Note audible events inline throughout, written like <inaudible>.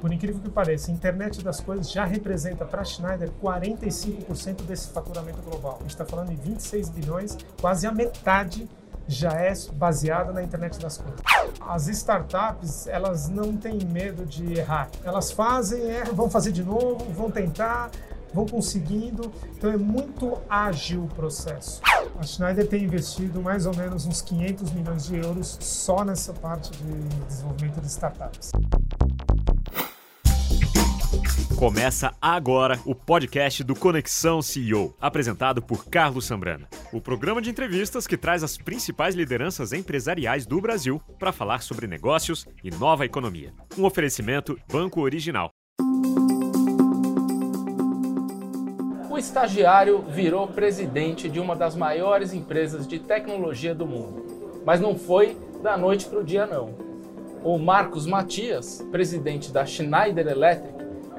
Por incrível que pareça, a internet das coisas já representa para a Schneider 45% desse faturamento global. A gente está falando de 26 bilhões, quase a metade já é baseada na internet das coisas. As startups, elas não têm medo de errar. Elas fazem, erram, vão fazer de novo, vão tentar, vão conseguindo. Então é muito ágil o processo. A Schneider tem investido mais ou menos uns 500 milhões de euros só nessa parte de desenvolvimento de startups. Começa agora o podcast do Conexão CEO, apresentado por Carlos Sambrana. O programa de entrevistas que traz as principais lideranças empresariais do Brasil para falar sobre negócios e nova economia. Um oferecimento Banco Original. O estagiário virou presidente de uma das maiores empresas de tecnologia do mundo. Mas não foi da noite para o dia, não. O Marcos Matias, presidente da Schneider Electric,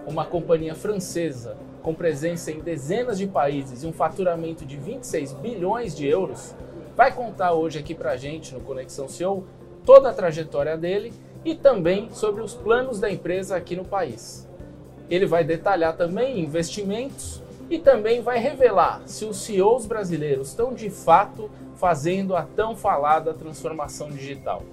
uma companhia francesa com presença em dezenas de países e um faturamento de 26 bilhões de euros, vai contar hoje aqui para gente no Conexão CEO toda a trajetória dele e também sobre os planos da empresa aqui no país. Ele vai detalhar também investimentos e também vai revelar se os CEOs brasileiros estão de fato fazendo a tão falada transformação digital.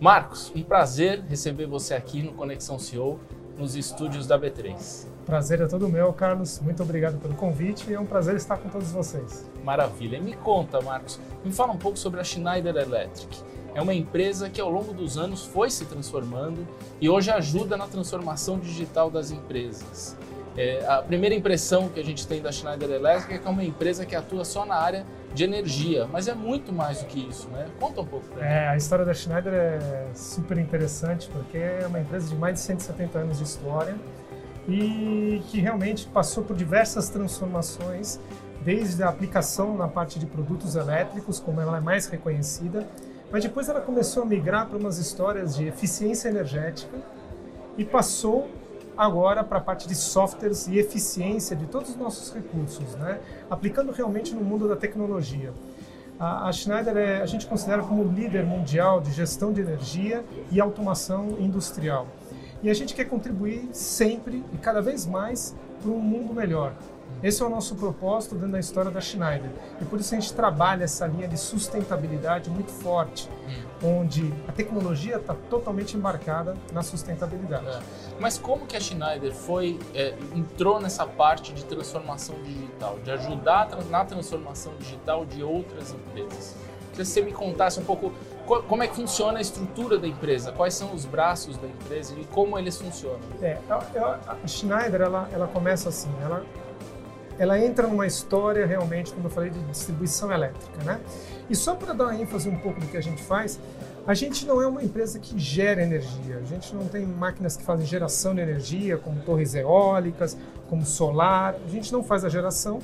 Marcos, um prazer receber você aqui no Conexão CEO nos estúdios da B3. Prazer é todo meu, Carlos. Muito obrigado pelo convite e é um prazer estar com todos vocês. Maravilha. E me conta, Marcos, me fala um pouco sobre a Schneider Electric. É uma empresa que ao longo dos anos foi se transformando e hoje ajuda na transformação digital das empresas. É, a primeira impressão que a gente tem da Schneider Electric é que é uma empresa que atua só na área de energia, mas é muito mais do que isso, né? Conta um pouco pra é, A história da Schneider é super interessante porque é uma empresa de mais de 170 anos de história e que realmente passou por diversas transformações, desde a aplicação na parte de produtos elétricos, como ela é mais reconhecida, mas depois ela começou a migrar para umas histórias de eficiência energética e passou agora para a parte de softwares e eficiência de todos os nossos recursos, né? aplicando realmente no mundo da tecnologia. A, Schneider é, a gente considera como líder mundial de gestão de energia e automação industrial. E a gente quer contribuir sempre e cada vez mais para um mundo melhor. Esse é o nosso propósito dentro da história da Schneider. E por isso a gente trabalha essa linha de sustentabilidade muito forte. Onde a tecnologia está totalmente embarcada na sustentabilidade. É. Mas como que a Schneider foi é, entrou nessa parte de transformação digital, de ajudar na transformação digital de outras empresas? Queria que você me contasse um pouco como é que funciona a estrutura da empresa, quais são os braços da empresa e como eles funcionam. É, a, a Schneider ela, ela começa assim, ela ela entra numa história realmente, como eu falei, de distribuição elétrica, né? E só para dar ênfase um pouco do que a gente faz, a gente não é uma empresa que gera energia. A gente não tem máquinas que fazem geração de energia, como torres eólicas, como solar. A gente não faz a geração,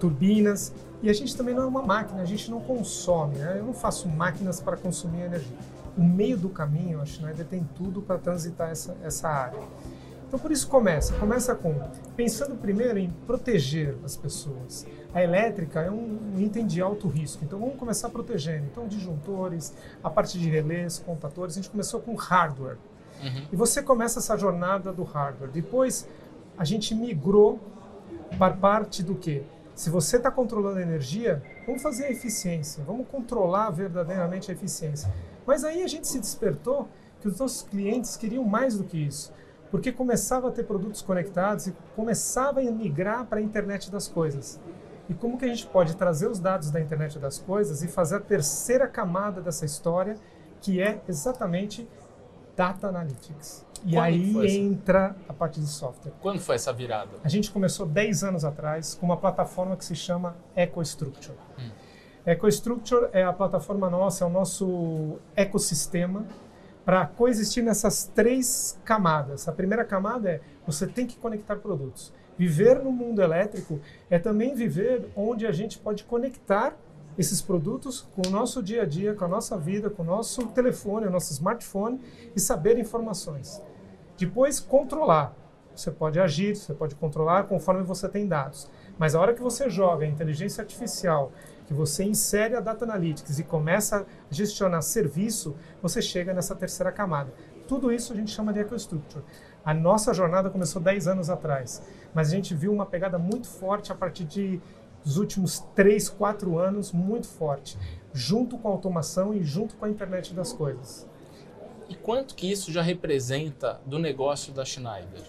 turbinas. E a gente também não é uma máquina, a gente não consome. Né? Eu não faço máquinas para consumir energia. O meio do caminho, a Schneider tem tudo para transitar essa, essa área. Então por isso começa, começa com pensando primeiro em proteger as pessoas. A elétrica é um, item de alto risco, então vamos começar protegendo. Então disjuntores, a parte de relés, contadores, a gente começou com hardware. Uhum. E você começa essa jornada do hardware. Depois a gente migrou para parte do que? Se você está controlando a energia, vamos fazer a eficiência, vamos controlar verdadeiramente a eficiência. Mas aí a gente se despertou que os nossos clientes queriam mais do que isso porque começava a ter produtos conectados e começava a migrar para a internet das coisas. E como que a gente pode trazer os dados da internet das coisas e fazer a terceira camada dessa história, que é exatamente Data Analytics. E Quando aí entra a parte de software. Quando foi essa virada? A gente começou 10 anos atrás com uma plataforma que se chama EcoStructure. Hum. EcoStructure é a plataforma nossa, é o nosso ecossistema para coexistir nessas três camadas. A primeira camada é você tem que conectar produtos. Viver no mundo elétrico é também viver onde a gente pode conectar esses produtos com o nosso dia a dia, com a nossa vida, com o nosso telefone, o nosso smartphone e saber informações. Depois, controlar. Você pode agir, você pode controlar conforme você tem dados. Mas a hora que você joga a inteligência artificial que você insere a Data Analytics e começa a gestionar serviço, você chega nessa terceira camada. Tudo isso a gente chama de EcoStructure. A nossa jornada começou 10 anos atrás, mas a gente viu uma pegada muito forte a partir de dos últimos 3, 4 anos, muito forte, junto com a automação e junto com a internet das coisas. E quanto que isso já representa do negócio da Schneider?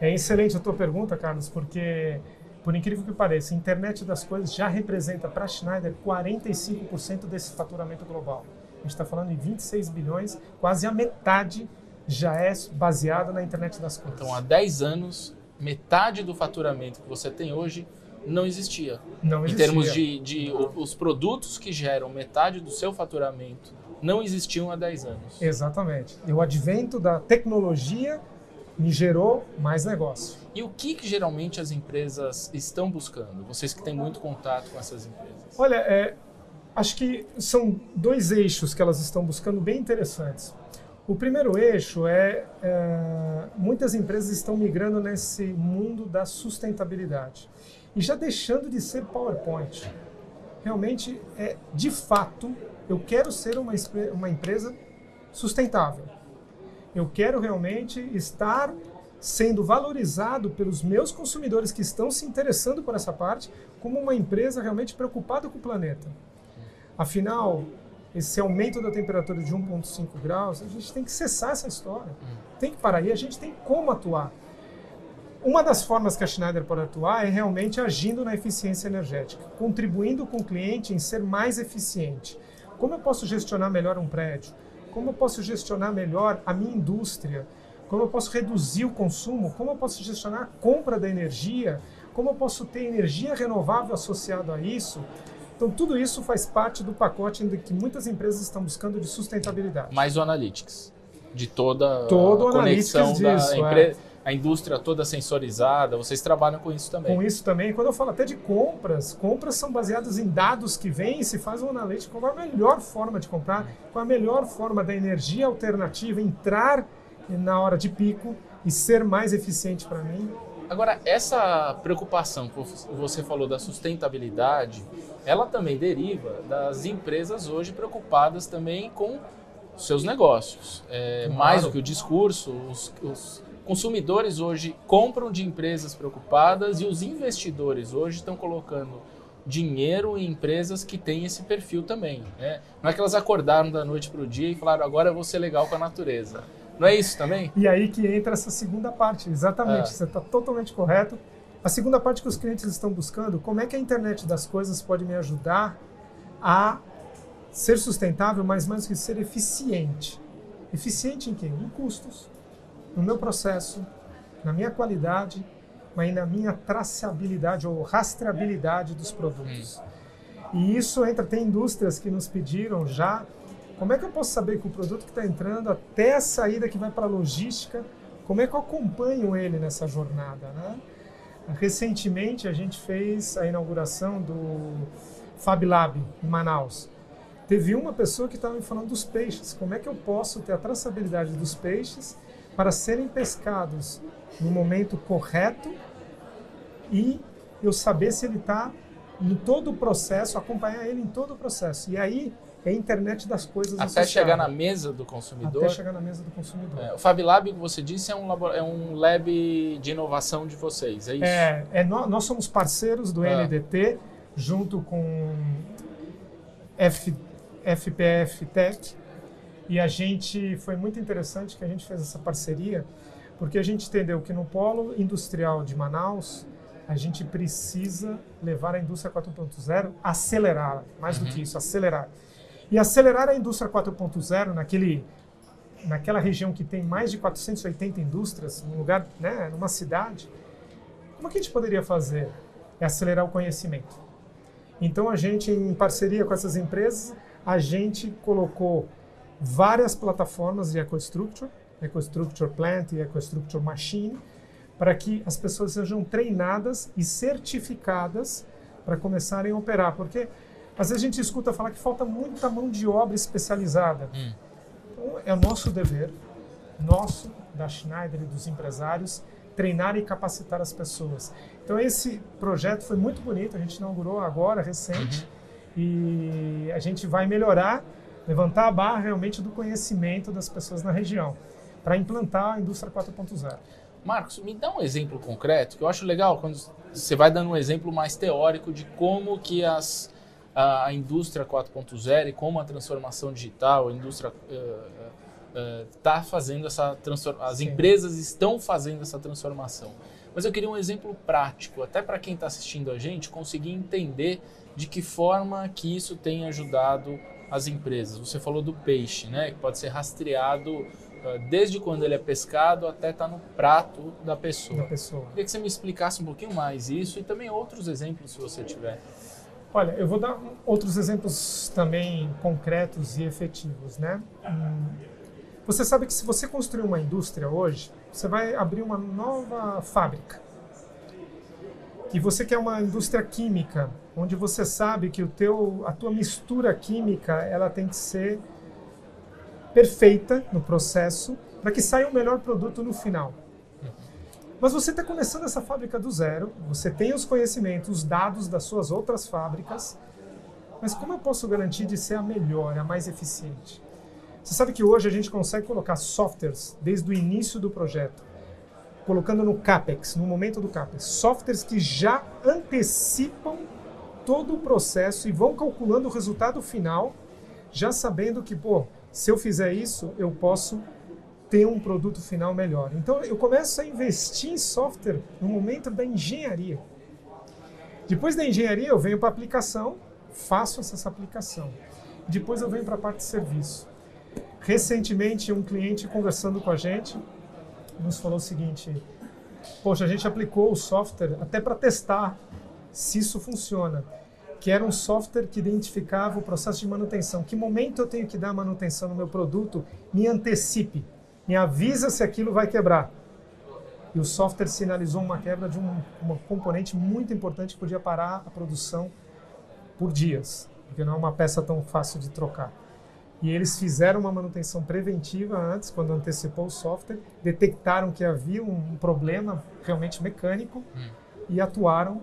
É excelente a tua pergunta, Carlos, porque, por incrível que pareça, a internet das coisas já representa para a Schneider 45% desse faturamento global. A gente está falando em 26 bilhões, quase a metade já é baseada na internet das coisas. Então, há 10 anos, metade do faturamento que você tem hoje não existia. Não Em existia. termos de, de os produtos que geram metade do seu faturamento não existiam há 10 anos. Exatamente. E o advento da tecnologia me gerou mais negócio. E o que, que geralmente as empresas estão buscando? Vocês que têm muito contato com essas empresas. Olha, é, acho que são dois eixos que elas estão buscando bem interessantes. O primeiro eixo é, é, muitas empresas estão migrando nesse mundo da sustentabilidade e já deixando de ser PowerPoint. Realmente, é de fato, eu quero ser uma, uma empresa sustentável. Eu quero realmente estar sendo valorizado pelos meus consumidores que estão se interessando por essa parte como uma empresa realmente preocupada com o planeta. Afinal, esse aumento da temperatura de 1,5 graus, a gente tem que cessar essa história. Tem que parar. E a gente tem como atuar. Uma das formas que a Schneider pode atuar é realmente agindo na eficiência energética, contribuindo com o cliente em ser mais eficiente. Como eu posso gestionar melhor um prédio? Como eu posso gestionar melhor a minha indústria? Como eu posso reduzir o consumo? Como eu posso gestionar a compra da energia? Como eu posso ter energia renovável associado a isso? Então, tudo isso faz parte do pacote que muitas empresas estão buscando de sustentabilidade. Mais o Analytics. De toda Todo a conexão Analytics da disso, empresa. A indústria toda sensorizada, vocês trabalham com isso também. Com isso também, quando eu falo até de compras, compras são baseadas em dados que vêm e se faz um analítico qual a melhor forma de comprar, qual a melhor forma da energia alternativa entrar na hora de pico e ser mais eficiente para mim. Agora, essa preocupação que você falou da sustentabilidade, ela também deriva das empresas hoje preocupadas também com seus negócios. É, Claro. Mais do que o discurso, os, os consumidores hoje compram de empresas preocupadas e os investidores hoje estão colocando dinheiro em empresas que têm esse perfil também. Né? Não é que elas acordaram da noite para o dia e falaram agora eu vou ser legal com a natureza. Não é isso também? E aí que entra essa segunda parte, exatamente, É. você está totalmente correto. A segunda parte que os clientes estão buscando, como é que a internet das coisas pode me ajudar a ser sustentável, mas mais do que ser eficiente. Eficiente em quê? Em custos, no meu processo, na minha qualidade, mas na minha traçabilidade ou rastreabilidade dos produtos. E isso entra, tem indústrias que nos pediram já, como é que eu posso saber que o produto que está entrando até a saída que vai para a logística, como é que eu acompanho ele nessa jornada, né? Recentemente a gente fez a inauguração do Fab Lab em Manaus. Teve uma pessoa que estava me falando dos peixes. Como é que eu posso ter a traçabilidade dos peixes para serem pescados no momento correto e eu saber se ele está em todo o processo, acompanhar ele em todo o processo. E aí é a internet das coisas Até chegar na mesa do consumidor. Até chegar na mesa do consumidor. É, o Fab Lab, que você disse, é um, labo- é um lab de inovação de vocês, é isso? É, é nó- nós somos parceiros do Ah. NDT, junto com F, FPF Tech, e a gente foi muito interessante que a gente fez essa parceria, porque a gente entendeu que no polo industrial de Manaus a gente precisa levar a indústria 4.0, acelerar, mais do que isso, acelerar. E acelerar a indústria 4.0 naquele naquela região que tem mais de 480 indústrias, num lugar, né, numa cidade, como que a gente poderia fazer? É acelerar o conhecimento. Então a gente, em parceria com essas empresas, a gente colocou várias plataformas de EcoStructure, EcoStructure Plant e EcoStructure Machine, para que as pessoas sejam treinadas e certificadas para começarem a operar. Porque às vezes a gente escuta falar que falta muita mão de obra especializada. Hum. Então é nosso dever, nosso, da Schneider e dos empresários, treinar e capacitar as pessoas. Então esse projeto foi muito bonito, a gente inaugurou agora, recente, e a gente vai melhorar, levantar a barra realmente do conhecimento das pessoas na região. para implantar a indústria 4.0. Marcos, me dá um exemplo concreto, que eu acho legal quando você vai dando um exemplo mais teórico de como que as, a, a indústria 4.0 e como a transformação digital, a indústria está uh, uh, fazendo essa transformação, as Sim. empresas estão fazendo essa transformação. Mas eu queria um exemplo prático, até para quem está assistindo a gente conseguir entender de que forma que isso tem ajudado as empresas. Você falou do peixe, né, que pode ser rastreado ah, desde quando ele é pescado até estar tá no prato da pessoa. da pessoa. Queria que você me explicasse um pouquinho mais isso e também outros exemplos, se você tiver. Olha, eu vou dar outros exemplos também concretos e efetivos, né? Hum, você sabe que se você construir uma indústria hoje, você vai abrir uma nova fábrica. E você quer uma indústria química, onde você sabe que o teu, a tua mistura química, ela tem que ser perfeita no processo para que saia o melhor produto no final. Mas você está começando essa fábrica do zero, você tem os conhecimentos, os dados das suas outras fábricas, mas como eu posso garantir de ser a melhor, a mais eficiente? Você sabe que hoje a gente consegue colocar softwares desde o início do projeto, colocando no CAPEX, no momento do CAPEX, softwares que já antecipam todo o processo e vão calculando o resultado final, já sabendo que, pô, se eu fizer isso, eu posso ter um produto final melhor. Então eu começo a investir em software no momento da engenharia. Depois da engenharia eu venho para a aplicação, faço essa aplicação. Depois eu venho para a parte de serviço. Recentemente um cliente conversando com a gente nos falou o seguinte: Poxa, a gente aplicou o software até para testar se isso funciona que era um software que identificava o processo de manutenção. Que momento eu tenho que dar manutenção no meu produto? Me antecipe, me avisa se aquilo vai quebrar. E o software sinalizou uma quebra de um, uma componente muito importante que podia parar a produção por dias, porque não é uma peça tão fácil de trocar. E eles fizeram uma manutenção preventiva antes, quando antecipou o software, detectaram que havia um problema realmente mecânico hum. e atuaram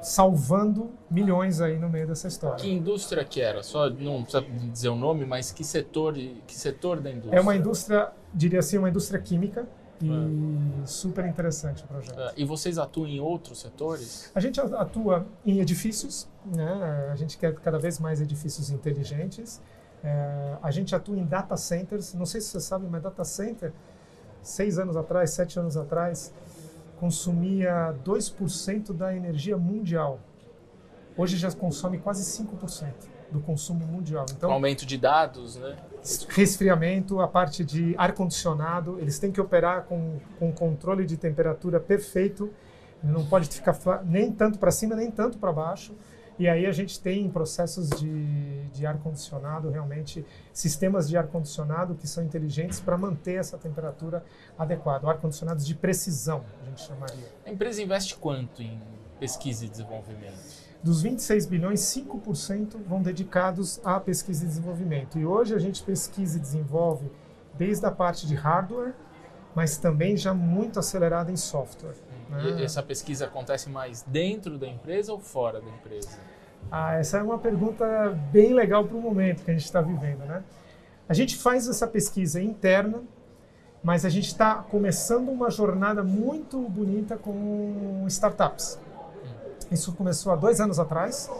salvando milhões aí no meio dessa história. Que indústria que era? Só não precisa dizer o nome, mas que setor, que setor da indústria? É uma indústria, diria assim, uma indústria química e é. super interessante o projeto. É. E vocês atuam em outros setores? A gente atua em edifícios, né? A gente quer cada vez mais edifícios inteligentes. É, a gente atua em data centers. Não sei se você sabe, mas data center, seis anos atrás, sete anos atrás, consumia 2% da energia mundial. Hoje já consome quase 5% do consumo mundial. Então, aumento de dados, né? Resfriamento, a parte de ar-condicionado, eles têm que operar com, com controle de temperatura perfeito, não pode ficar nem tanto para cima, nem tanto para baixo. E aí a gente tem processos de, de ar-condicionado, realmente, sistemas de ar-condicionado que são inteligentes para manter essa temperatura adequada. Ar-condicionados de precisão, a gente chamaria. A empresa investe quanto em pesquisa e desenvolvimento? Dos 26 bilhões, 5% vão dedicados à pesquisa e desenvolvimento. E hoje a gente pesquisa e desenvolve desde a parte de hardware, mas também já muito acelerada em software. E essa pesquisa acontece mais dentro da empresa ou fora da empresa? Ah, essa é uma pergunta bem legal para o momento que a gente está vivendo, né? A gente faz essa pesquisa interna, mas a gente está começando uma jornada muito bonita com startups. Isso começou há dois anos atrás.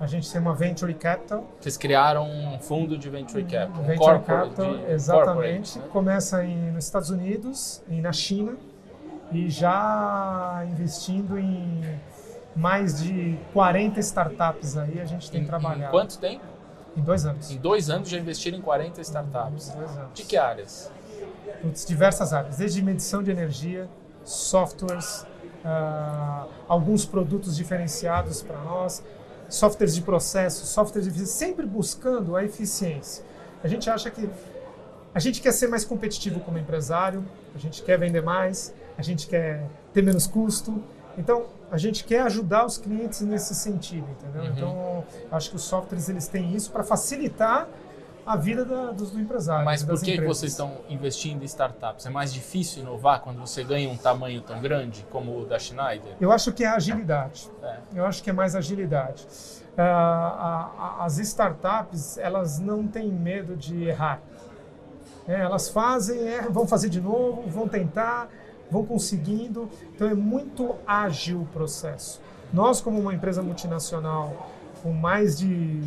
A gente tem uma Venture Capital. Vocês criaram um fundo de Venture Capital. Um Venture Capital, exatamente. Né? Começa em, nos Estados Unidos e na China e já investindo em mais de 40 startups aí a gente tem em, trabalhado. Em quanto tempo? Em dois anos. Em dois anos já investiram em 40 startups. Em dois anos. De que áreas? Em diversas áreas, desde medição de energia, softwares, uh, alguns produtos diferenciados para nós, softwares de processo, softwares de sempre buscando a eficiência. A gente acha que a gente quer ser mais competitivo como empresário, a gente quer vender mais, a gente quer ter menos custo. Então, a gente quer ajudar os clientes nesse sentido, entendeu? Uhum. Então, acho que os softwares eles têm isso para facilitar a vida da, dos, do empresário. Mas por que, que vocês estão investindo em startups? É mais difícil inovar quando você ganha um tamanho tão grande como o da Schneider? Eu acho que é agilidade. É. Eu acho que é mais agilidade. Uh, a, a, as startups, elas não têm medo de errar. É, elas fazem, é, vão fazer de novo, vão tentar, vão conseguindo. Então é muito ágil o processo. Nós, como uma empresa multinacional com mais de,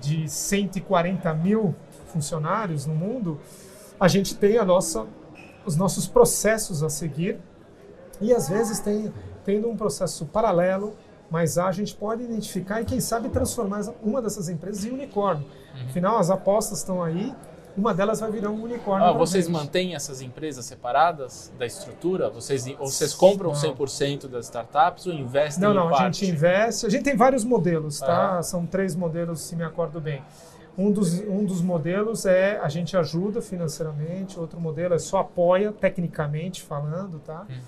de 140 mil funcionários no mundo, a gente tem a nossa, os nossos processos a seguir e às vezes tem, tendo um processo paralelo, mas a gente pode identificar e quem sabe transformar uma dessas empresas em unicórnio. Uhum. Afinal, as apostas estão aí, uma delas vai virar um unicórnio. Ah, vocês mantêm essas empresas separadas da estrutura? Vocês, ou vocês compram não. 100% das startups ou investem Não, não, a gente investe. A gente tem vários modelos, tá? Ah. São três modelos, se me acordo bem. Um dos, um dos modelos é a gente ajuda financeiramente, outro modelo é só apoia tecnicamente falando, tá? Hum.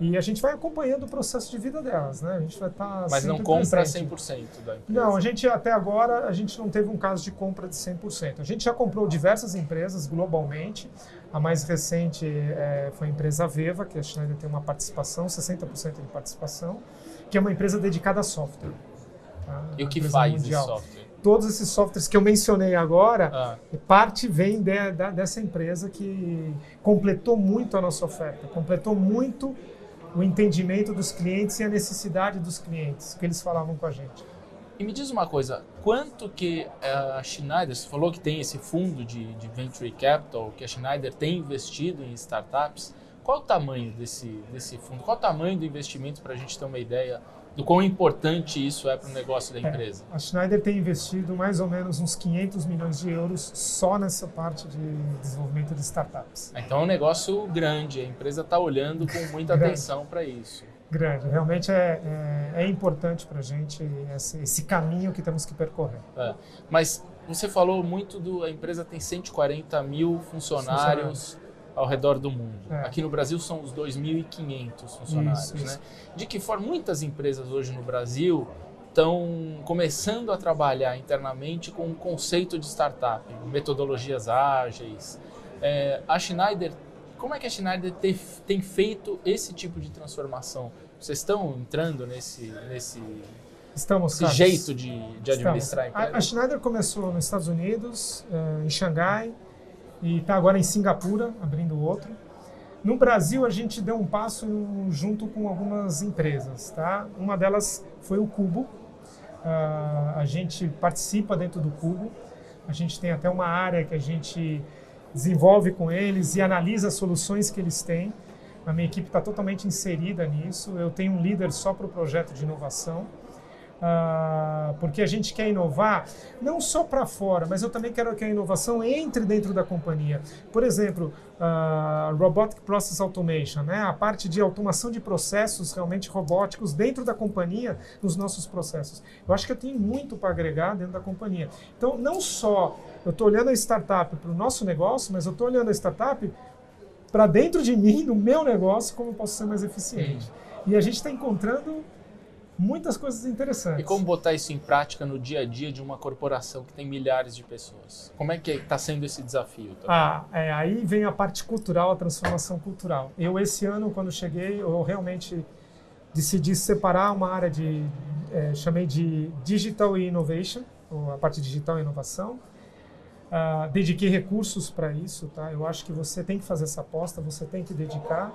E a gente vai acompanhando o processo de vida delas, né? A gente vai estar tá Mas não compra presente. 100% da empresa? Não, a gente até agora a gente não teve um caso de compra de 100%. A gente já comprou diversas empresas globalmente. A mais recente é, foi a empresa Veva, que a Schneider tem uma participação, 60% de participação, que é uma empresa dedicada a software. Tá? E o que faz mundial. esse software? Todos esses softwares que eu mencionei agora, ah. parte vem de, de, dessa empresa que completou muito a nossa oferta, completou muito o entendimento dos clientes e a necessidade dos clientes, que eles falavam com a gente. E me diz uma coisa, quanto que eh, a Schneider, você falou que tem esse fundo de, de Venture Capital, que a Schneider tem investido em startups, qual o tamanho desse, desse fundo? Qual o tamanho do investimento para a gente ter uma ideia do quão importante isso é para o negócio da é, empresa? É, a Schneider tem investido mais ou menos uns 500 milhões de euros só nessa parte de desenvolvimento de startups. Então é um negócio grande, a empresa está olhando com <laughs> muita atenção para isso. Grande, realmente é, é, é importante para a gente esse, esse, caminho que temos que percorrer. É. Mas você falou muito do. A empresa tem 140 mil funcionários. funcionários ao redor do mundo. É. Aqui no Brasil são os 2.500 funcionários. Isso, isso. Né? De que forma muitas empresas hoje no Brasil estão começando a trabalhar internamente com o um conceito de startup, metodologias ágeis. É, a Schneider, como é que a Schneider te, tem feito esse tipo de transformação? Vocês estão entrando nesse, nesse Estamos, jeito de, de administrar a, a, Schneider começou nos Estados Unidos, uh, em Xangai, e está agora em Singapura, abrindo outro. No Brasil, a gente deu um passo junto com algumas empresas. Tá? Uma delas foi o Cubo. Uh, a gente participa dentro do Cubo. A gente tem até uma área que a gente desenvolve com eles e analisa as soluções que eles têm. A minha equipe está totalmente inserida nisso. Eu tenho um líder só para o projeto de inovação. Uh, porque a gente quer inovar não só para fora, mas eu também quero que a inovação entre dentro da companhia. Por exemplo, uh, Robotic Process Automation, né? a parte de automação de processos realmente robóticos dentro da companhia, nos nossos processos. Eu acho que eu tenho muito para agregar dentro da companhia. Então, não só eu estou olhando a startup para o nosso negócio, mas eu estou olhando a startup para dentro de mim, no meu negócio, como eu posso ser mais eficiente. E a gente está encontrando muitas coisas interessantes. E como botar isso em prática no dia a dia de uma corporação que tem milhares de pessoas? Como é que está sendo esse desafio? Também? Ah, é, aí vem a parte cultural, a transformação cultural. Eu, esse ano, quando cheguei, eu realmente decidi separar uma área de, é, chamei de Digital Innovation, ou a parte digital e inovação. Uh, dediquei recursos para isso, tá? Eu acho que você tem que fazer essa aposta, você tem que dedicar.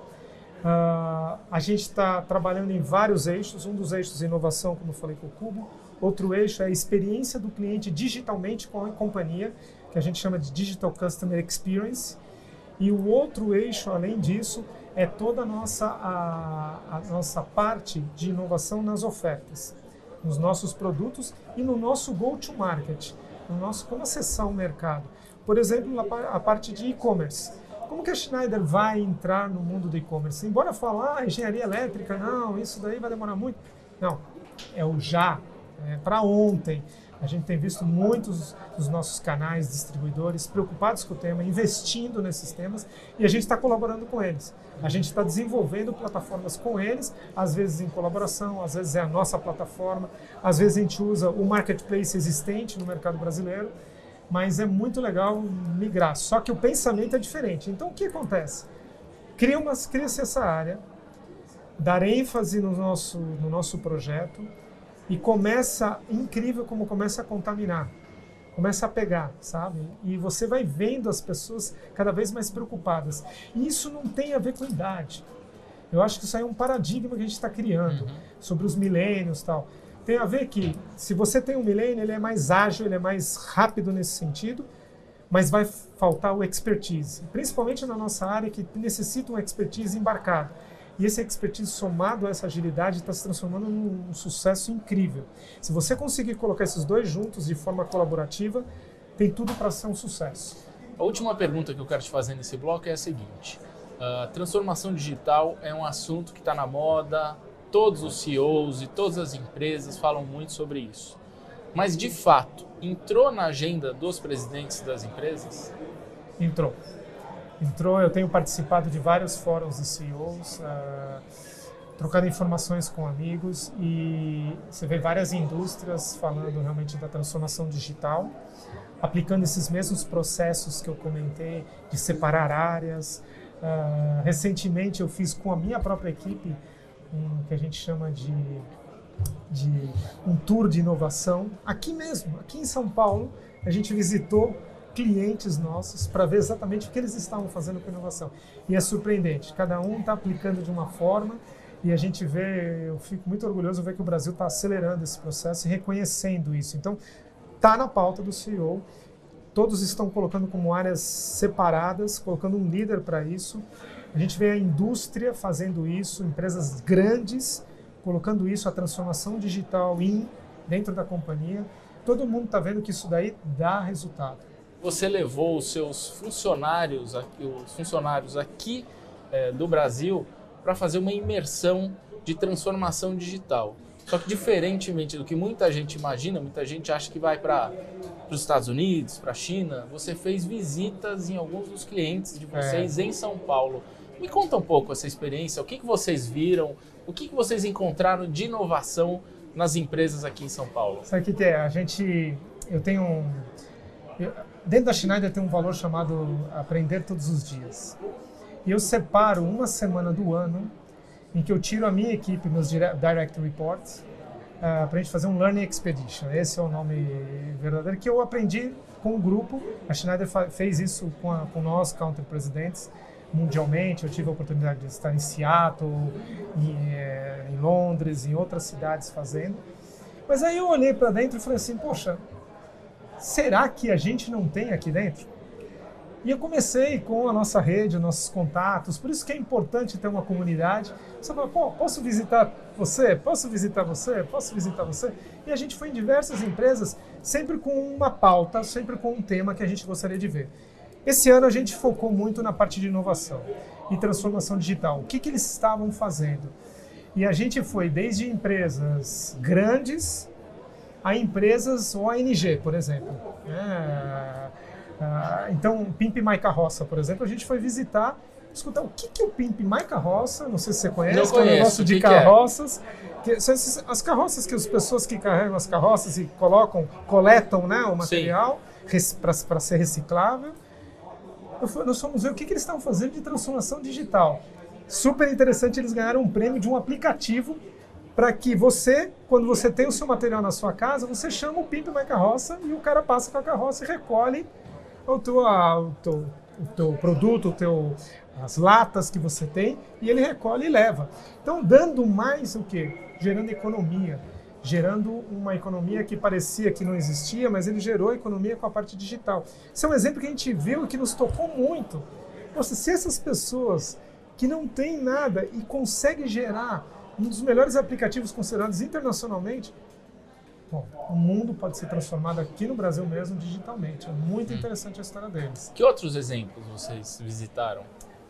Uh, a gente está trabalhando em vários eixos. Um dos eixos é inovação, como eu falei com o Cubo. Outro eixo é a experiência do cliente digitalmente com a companhia, que a gente chama de Digital Customer Experience. E o outro eixo, além disso, é toda a nossa, a, a nossa parte de inovação nas ofertas, nos nossos produtos e no nosso go-to-market, no nosso como acessar o mercado. Por exemplo, a, a parte de e-commerce. Como que a Schneider vai entrar no mundo do e-commerce? Embora falar ah, engenharia elétrica, não, isso daí vai demorar muito. Não, é o já, é para ontem. A gente tem visto muitos dos nossos canais distribuidores preocupados com o tema, investindo nesses temas e a gente está colaborando com eles. A gente está desenvolvendo plataformas com eles, às vezes em colaboração, às vezes é a nossa plataforma, às vezes a gente usa o marketplace existente no mercado brasileiro mas é muito legal migrar. Só que o pensamento é diferente. Então, o que acontece? Cria-se cria essa área, dar ênfase no nosso, no nosso projeto e começa, incrível como começa a contaminar. começa a pegar, sabe? E você vai vendo as pessoas cada vez mais preocupadas. E isso não tem a ver com idade. Eu acho que isso aí é um paradigma que a gente está criando uhum. sobre os milênios tal. Tem a ver que, se você tem um milênio, ele é mais ágil, ele é mais rápido nesse sentido, mas vai faltar o expertise, principalmente na nossa área que necessita um expertise embarcado. E esse expertise somado a essa agilidade está se transformando num sucesso incrível. Se você conseguir colocar esses dois juntos de forma colaborativa, tem tudo para ser um sucesso. A última pergunta que eu quero te fazer nesse bloco é a seguinte: a transformação digital é um assunto que está na moda, todos os CEOs e todas as empresas falam muito sobre isso. Mas de fato, entrou na agenda dos presidentes das empresas? Entrou entrou. Eu tenho participado de vários fóruns de CEOs, uh, trocando informações com amigos e você vê várias indústrias falando realmente da transformação digital, aplicando esses mesmos processos que eu comentei de separar áreas. Uh, recentemente eu fiz com a minha própria equipe um que a gente chama de de um tour de inovação aqui mesmo, aqui em São Paulo. A gente visitou clientes nossos para ver exatamente o que eles estavam fazendo com inovação. E é surpreendente, cada um está aplicando de uma forma e a gente vê, eu fico muito orgulhoso ver que o Brasil está acelerando esse processo e reconhecendo isso. Então, está na pauta do CEO, todos estão colocando como áreas separadas, colocando um líder para isso. A gente vê a indústria fazendo isso, empresas grandes colocando isso, a transformação digital em dentro da companhia. Todo mundo está vendo que isso daí dá resultado você levou os seus funcionários, os funcionários aqui é, do Brasil para fazer uma imersão de transformação digital. Só que diferentemente do que muita gente imagina, muita gente acha que vai para os Estados Unidos, para a China, você fez visitas em alguns dos clientes de vocês é. em São Paulo. Me conta um pouco essa experiência, o que, que vocês viram, o que, que vocês encontraram de inovação nas empresas aqui em São Paulo? Sabe que é? A gente, eu tenho um, eu, dentro da Schneider tem um valor chamado aprender todos os dias. E eu separo uma semana do ano em que eu tiro a minha equipe, meus direct reports, uh, para a gente fazer um Learning Expedition. Esse é o nome verdadeiro, que eu aprendi com o grupo. A Schneider fez isso com, a, com nós, counter-presidentes, mundialmente. Eu tive a oportunidade de estar em Seattle, em, eh, em Londres, em outras cidades fazendo. Mas aí eu olhei para dentro e falei assim, poxa, será que a gente não tem aqui dentro? E eu comecei com a nossa rede, nossos contatos, por isso que é importante ter uma comunidade. Você fala, pô, posso visitar você? Posso visitar você? Posso visitar você? E a gente foi em diversas empresas, sempre com uma pauta, sempre com um tema que a gente gostaria de ver. Esse ano a gente focou muito na parte de inovação e transformação digital. O que, que eles estavam fazendo? E a gente foi desde empresas grandes a empresas ONG, por exemplo. É, é, então, Pimp My Carroça, por exemplo, a gente foi visitar, escutar o que, que é o Pimp My Carroça, não sei se você conhece, não conheço, é um negócio de que carroças. Que são as carroças que as pessoas que carregam as carroças e colocam, coletam né, o material para ser reciclável. Nós fomos ver o que, que eles estavam fazendo de transformação digital. Super interessante, eles ganharam um prêmio de um aplicativo para que você, quando você tem o seu material na sua casa, você chama o Pimp My Carroça e o cara passa com a carroça e recolhe o teu, a, o teu, o teu produto, o teu, as latas que você tem e ele recolhe e leva. Então, dando mais o que? Gerando economia, gerando uma economia que parecia que não existia, mas ele gerou economia com a parte digital. Isso é um exemplo que a gente viu e que nos tocou muito. Nossa, se essas pessoas que não têm nada e conseguem gerar um dos melhores aplicativos considerados internacionalmente. Bom, o mundo pode ser transformado aqui no Brasil mesmo digitalmente. É muito hum. interessante a história deles. Que outros exemplos vocês visitaram?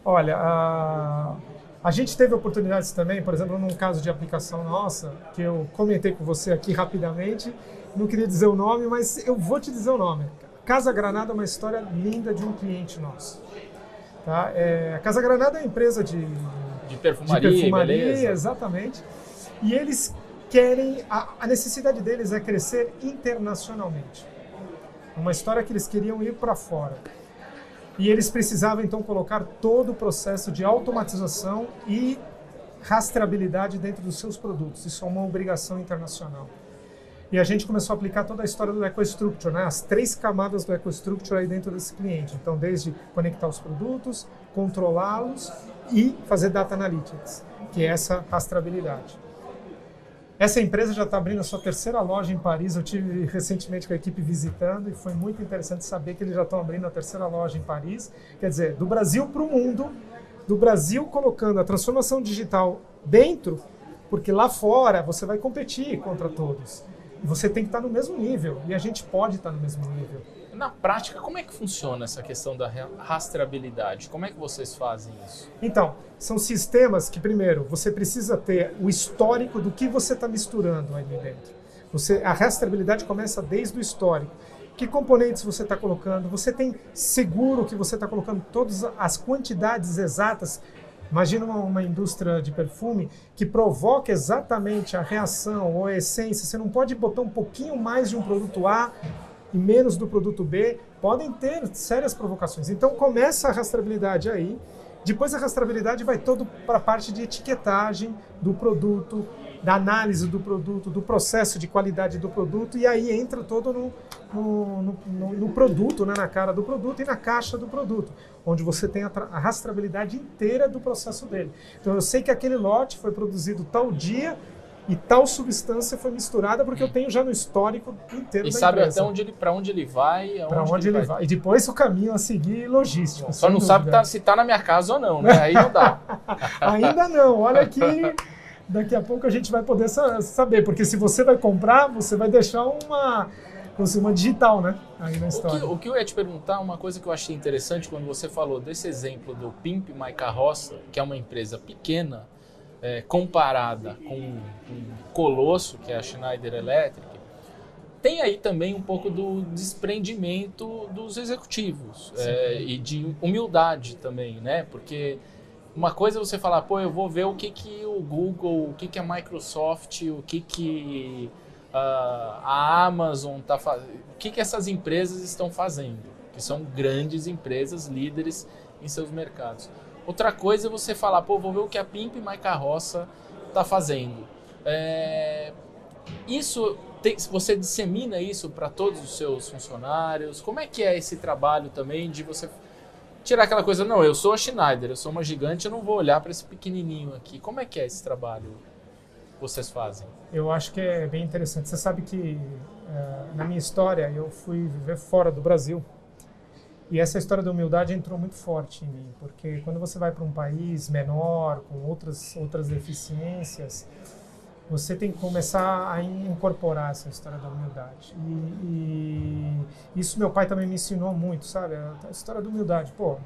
Olha, a, a gente teve oportunidades também, por exemplo, num caso de aplicação nossa, que eu comentei com você aqui rapidamente, não queria dizer o nome, mas eu vou te dizer o nome. Casa Granada é uma história linda de um cliente nosso. Tá? É, a Casa Granada é uma empresa de de perfumaria, de perfumaria beleza. exatamente. E eles querem, a, a necessidade deles é crescer internacionalmente. Uma história que eles queriam ir para fora. E eles precisavam então colocar todo o processo de automatização e rastreabilidade dentro dos seus produtos. Isso é uma obrigação internacional. E a gente começou a aplicar toda a história do EcoStructure, né? as três camadas do EcoStructure aí dentro desse cliente. Então, desde conectar os produtos, controlá-los e fazer data analytics, que é essa rastreabilidade. Essa empresa já está abrindo a sua terceira loja em Paris. Eu tive recentemente com a equipe visitando e foi muito interessante saber que eles já estão abrindo a terceira loja em Paris. Quer dizer, do Brasil para o mundo, do Brasil colocando a transformação digital dentro, porque lá fora você vai competir contra todos. E você tem que estar no mesmo nível e a gente pode estar no mesmo nível. Na prática, como é que funciona essa questão da rastreabilidade? Como é que vocês fazem isso? Então, são sistemas que, primeiro, você precisa ter o histórico do que você está misturando aí dentro. Você, a rastreabilidade começa desde o histórico. Que componentes você está colocando? Você tem seguro que você está colocando todas as quantidades exatas Imagina uma, uma, indústria de perfume que provoca exatamente a reação ou a essência. Você não pode botar um pouquinho mais de um produto A e menos do produto B, podem ter sérias provocações. Então começa a rastreabilidade aí, depois a rastreabilidade vai todo para a parte de etiquetagem do produto, da análise do produto, do processo de qualidade do produto, e aí entra todo no, no, no, no produto, né, na cara do produto e na caixa do produto, onde você tem a, a rastreabilidade inteira do processo dele. Então eu sei que aquele lote foi produzido tal dia, e tal substância foi misturada porque eu tenho já no histórico inteiro e da sabe empresa. até onde ele para onde ele vai para onde, onde ele, ele vai. vai. e depois o caminho a seguir logístico só não dúvida. sabe tá, se está na minha casa ou não né aí não dá <laughs> ainda não olha que daqui a pouco a gente vai poder saber porque se você vai comprar você vai deixar uma uma digital, né? Aí na história. O que, o que eu ia te perguntar, uma coisa que eu achei interessante quando você falou desse exemplo do Pimp My Carroça, que é uma empresa pequena, é, comparada com um colosso, que é a Schneider Electric, tem aí também um pouco do desprendimento dos executivos é, e de humildade também, né? Porque uma coisa é você falar, pô, eu vou ver o que, que o Google, o que, que a Microsoft, o que, que uh, a Amazon está fazendo, o que, que essas empresas estão fazendo, que são grandes empresas, líderes em seus mercados. Outra coisa é você falar, pô, vou ver o que a Pimp My Carroça está fazendo. É, isso, tem, você dissemina isso para todos os seus funcionários? Como é que é esse trabalho também de você tirar aquela coisa, não, eu sou a Schneider, eu sou uma gigante, eu não vou olhar para esse pequenininho aqui. Como é que é esse trabalho que vocês fazem? Eu acho que é bem interessante. Você sabe que uh, na minha história eu fui viver fora do Brasil e essa história da humildade entrou muito forte em mim, porque quando você vai para um país menor, com outras, outras deficiências, você tem que começar a incorporar essa história da humildade. E, e isso meu pai também me ensinou muito, sabe? A história da humildade. Pô,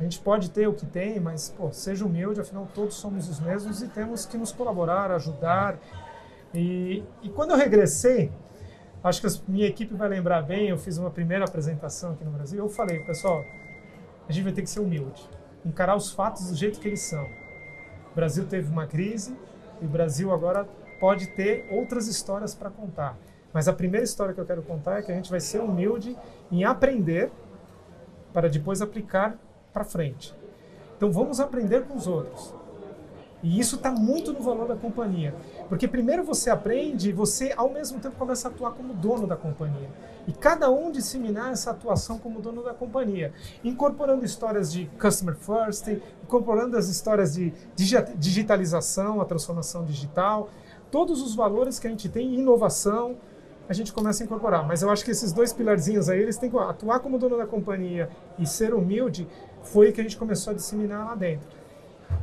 a gente pode ter o que tem, mas pô, seja humilde, afinal todos somos os mesmos e temos que nos colaborar, ajudar. E, e quando eu regressei, acho que minha equipe vai lembrar bem, eu fiz uma primeira apresentação aqui no Brasil, eu falei, pessoal, a gente vai ter que ser humilde, encarar os fatos do jeito que eles são. O Brasil teve uma crise e o Brasil agora pode ter outras histórias para contar. Mas a primeira história que eu quero contar é que a gente vai ser humilde em aprender para depois aplicar para frente. Então vamos aprender com os outros. E isso está muito no valor da companhia. Porque primeiro você aprende e você, ao mesmo tempo, começa a atuar como dono da companhia. E cada um disseminar essa atuação como dono da companhia. Incorporando histórias de customer first, incorporando as histórias de digitalização, a transformação digital, todos os valores que a gente tem, inovação, a gente começa a incorporar. Mas eu acho que esses dois pilarzinhos aí, eles têm que atuar como dono da companhia e ser humilde, foi o que a gente começou a disseminar lá dentro.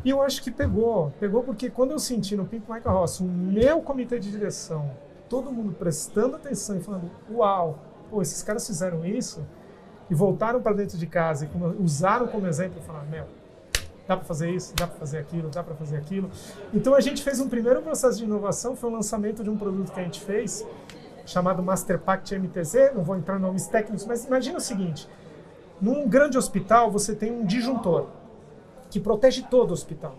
E eu acho que pegou. Pegou porque quando eu senti no Pink Michael Ross o meu comitê de direção, todo mundo prestando atenção e falando: Uau, pô, esses caras fizeram isso e voltaram para dentro de casa e usaram como exemplo e falaram: Meu, dá para fazer isso, dá para fazer aquilo, dá para fazer aquilo. Então a gente fez um primeiro processo de inovação, foi o lançamento de um produto que a gente fez chamado Master Pact MTZ, não vou entrar em nomes técnicos, mas imagina o seguinte, num grande hospital você tem um disjuntor que protege todo o hospital.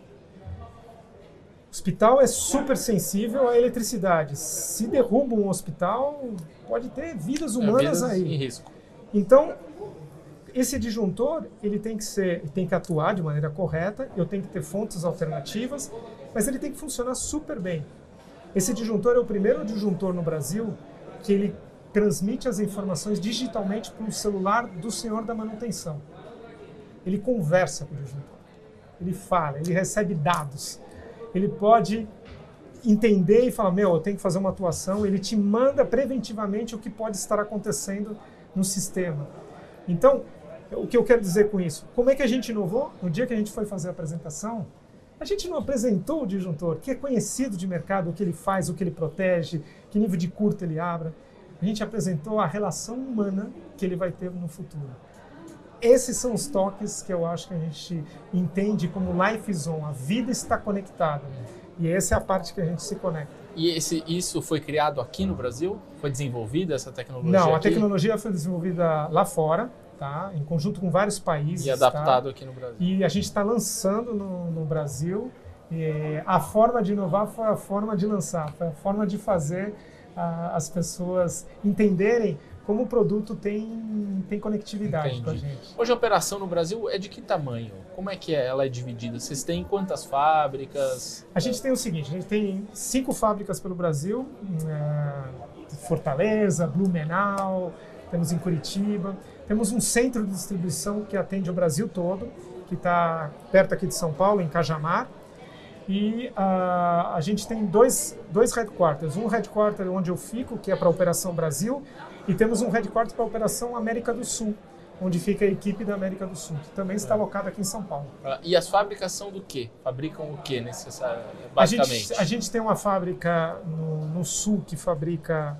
O hospital é super sensível à eletricidade. Se derruba um hospital, pode ter vidas é, humanas é, vidas aí. Em risco. Então, esse disjuntor, ele tem que ser, tem que atuar de maneira correta, eu tenho que ter fontes alternativas, mas ele tem que funcionar super bem. Esse disjuntor é o primeiro disjuntor no Brasil que ele transmite as informações digitalmente para o celular do senhor da manutenção. Ele conversa com o disjuntor, ele fala, ele recebe dados, ele pode entender e falar, meu, eu tenho que fazer uma atuação, ele te manda preventivamente o que pode estar acontecendo no sistema. Então, o que eu quero dizer com isso? Como é que a gente inovou? No dia que a gente foi fazer a apresentação, a gente não apresentou o disjuntor, que é conhecido de mercado, o que ele faz, o que ele protege, que nível de curto ele abre. A gente apresentou a relação humana que ele vai ter no futuro. Esses são os toques que eu acho que a gente entende como life zone, a vida está conectada. E essa é a parte que a gente se conecta. E esse, isso foi criado aqui no Brasil? Foi desenvolvida essa tecnologia? Não, a aqui? tecnologia foi desenvolvida lá fora, tá? em conjunto com vários países. E adaptado tá? aqui no Brasil. E a gente está lançando no, no Brasil. a forma de inovar foi a forma de lançar, foi a forma de fazer as pessoas entenderem como o produto tem, tem conectividade Entendi. com a gente. Hoje a operação no Brasil é de que tamanho? Como é que é? ela é dividida? Vocês têm quantas fábricas? A gente tem o seguinte, a gente tem cinco fábricas pelo Brasil, é, Fortaleza, Blumenau, temos em Curitiba, temos um centro de distribuição que atende o Brasil todo, que está perto aqui de São Paulo, em Cajamar, e uh, a gente tem dois, dois headquarters. Um headquarter onde eu fico, que é para a Operação Brasil, e temos um headquarter para a Operação América do Sul, onde fica a equipe da América do Sul, que também está alocada aqui em São Paulo. Ah, e as fábricas são do quê? Fabricam o quê, necessariamente? A gente, a gente tem uma fábrica no, no Sul que fabrica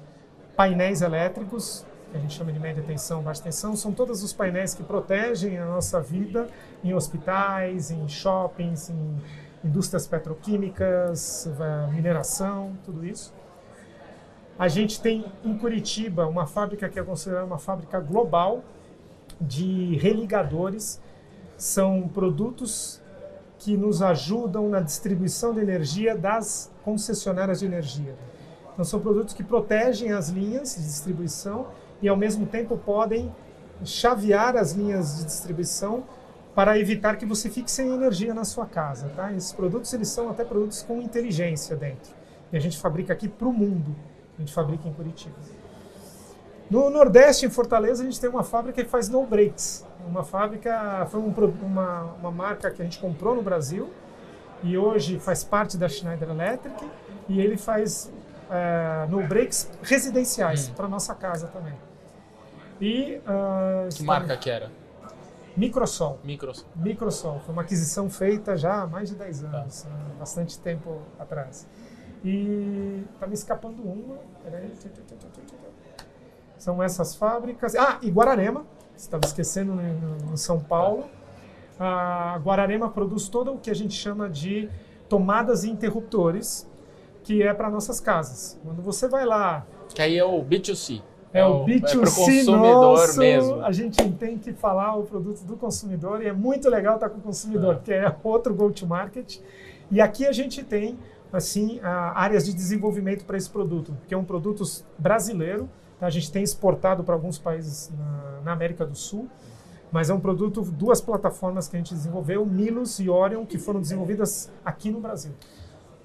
painéis elétricos, que a gente chama de média tensão, baixa tensão, são todos os painéis que protegem a nossa vida em hospitais, em shoppings, em indústrias petroquímicas, mineração, tudo isso. A gente tem em Curitiba uma fábrica que é considerada uma fábrica global de religadores. São produtos que nos ajudam na distribuição de energia das concessionárias de energia. Então, são produtos que protegem as linhas de distribuição e, ao mesmo tempo, podem chavear as linhas de distribuição para evitar que você fique sem energia na sua casa. Tá? Esses produtos eles são até produtos com inteligência dentro. E a gente fabrica aqui para o mundo. A gente fabrica em Curitiba. No Nordeste, em Fortaleza, a gente tem uma fábrica que faz no brakes. Uma fábrica, foi um, uma, uma marca que a gente comprou no Brasil e hoje faz parte da Schneider Electric e ele faz é, no brakes residenciais hum. para nossa casa também. E, uh, que marca que era? Microsol. Microsol. Microsol. Foi uma aquisição feita já há mais de 10 tá. anos, tá. bastante tempo atrás. E está me escapando uma. Peraí. São essas fábricas. Ah, e Guararema. Estava esquecendo em São Paulo. A Guararema produz todo o que a gente chama de tomadas e interruptores, que é para nossas casas. Quando você vai lá. Que aí é o B2C. É o B2C é consumidor nosso, mesmo. A gente tem que falar o produto do consumidor e é muito legal estar com o consumidor, é. porque é outro go-to-market. E aqui a gente tem assim áreas de desenvolvimento para esse produto, que é um produto brasileiro. Tá? A gente tem exportado para alguns países na, na, América do Sul, mas é um produto duas plataformas que a gente desenvolveu, Milos e Orion, que foram desenvolvidas aqui no Brasil.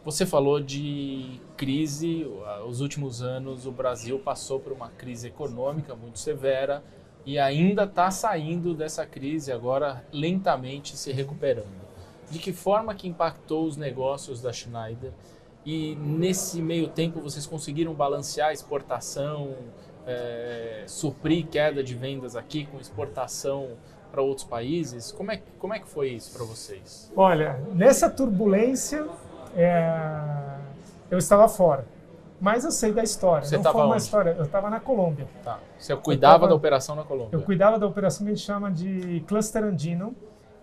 Você falou de crise, os últimos anos o Brasil passou por uma crise econômica muito severa e ainda está saindo dessa crise agora lentamente se recuperando. De que forma que impactou os negócios da Schneider e nesse meio tempo vocês conseguiram balancear a exportação, é, suprir queda de vendas aqui com exportação para outros países? Como é, como é que foi isso para vocês? Olha, nessa turbulência é, eu estava fora. Mas eu sei da história. Você estava uma história. Eu estava na Colômbia. Tá. Você cuidava tava, da operação na Colômbia? Eu cuidava da operação que a gente chama de Cluster Andino,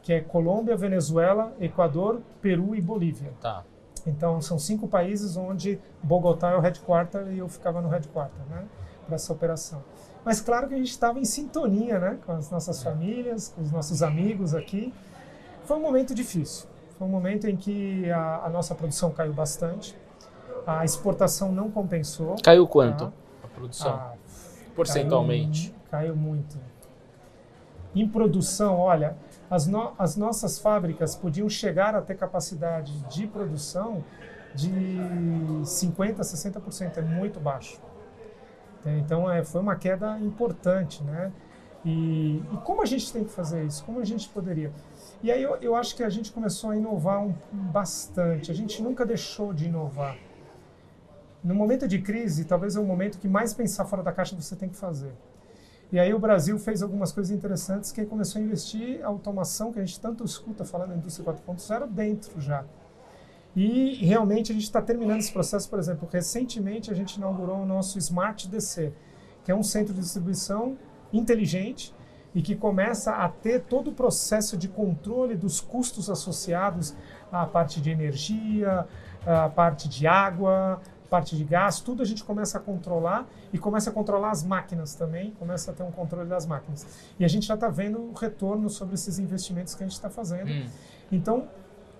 que é Colômbia, Venezuela, Equador, Peru e Bolívia. Tá. Então são cinco países onde Bogotá é o headquarter e eu ficava no headquarter, né, para essa operação. Mas claro que a gente estava em sintonia, né, com as nossas é. famílias, com os nossos amigos aqui. Foi um momento difícil. Foi um momento em que a, a nossa produção caiu bastante, a exportação não compensou. Caiu quanto tá? a produção? Ah, Porcentualmente? Caiu, caiu, muito. Em produção, olha, as, no, as nossas fábricas podiam chegar a ter capacidade de produção de 50% a 60%, é muito baixo. É, então é, foi uma queda importante, né? E, e, como a gente tem que fazer isso? Como a gente poderia? E aí eu, eu acho que a gente começou a inovar um, bastante. A gente nunca deixou de inovar. No momento de crise, talvez é o momento que mais pensar fora da caixa você tem que fazer. E aí o Brasil fez algumas coisas interessantes que começou a investir a automação que a gente tanto escuta falando da indústria 4.0 dentro já. E realmente a gente está terminando esse processo, por exemplo, recentemente a gente inaugurou o nosso Smart DC, que é um centro de distribuição inteligente e que começa a ter todo o processo de controle dos custos associados à parte de energia, à parte de água, parte de gás, tudo a gente começa a controlar e começa a controlar as máquinas também, começa a ter um controle das máquinas. E a gente já está vendo o retorno sobre esses investimentos que a gente está fazendo. Hum. Então,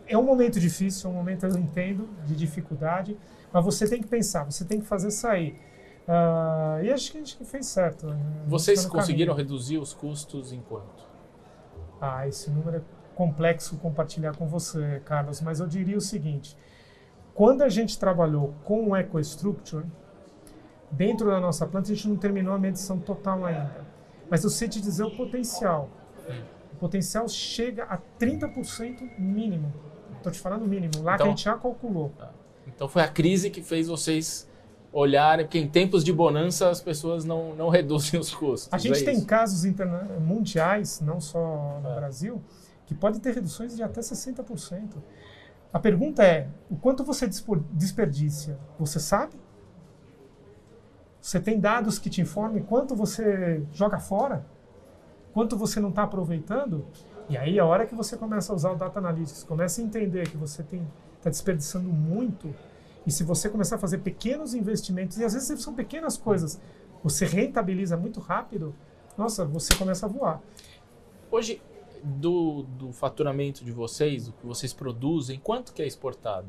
é um momento difícil, é um momento, eu entendo, de dificuldade, mas você tem que pensar, você tem que fazer sair. Uh, e acho que a gente fez certo. Né? Vocês conseguiram caminho. reduzir os custos em quanto? Ah, esse número é complexo compartilhar com você, Carlos, mas eu diria o seguinte: quando a gente trabalhou com o EcoStructure, dentro da nossa planta, a gente não terminou a medição total ainda. Mas eu sei te dizer o potencial. O potencial chega a 30% mínimo. Estou te falando mínimo, lá então, que a gente já calculou. Tá. Então foi a crise que fez vocês olharem, porque em tempos de bonança as pessoas não, não <laughs> reduzem os custos. A gente é tem isso. casos mundiais, não só no é. Brasil, que pode ter reduções de até 60%. A pergunta é: o quanto você desperdiça? Você sabe? Você tem dados que te informam quanto você joga fora? Quanto você não está aproveitando? E aí, a hora que você começa a usar o Data Analytics, começa a entender que você está desperdiçando muito, e se você começar a fazer pequenos investimentos, e às vezes são pequenas coisas, você rentabiliza muito rápido, nossa, você começa a voar. Hoje, do, do faturamento de vocês, o que vocês produzem, quanto que é exportado?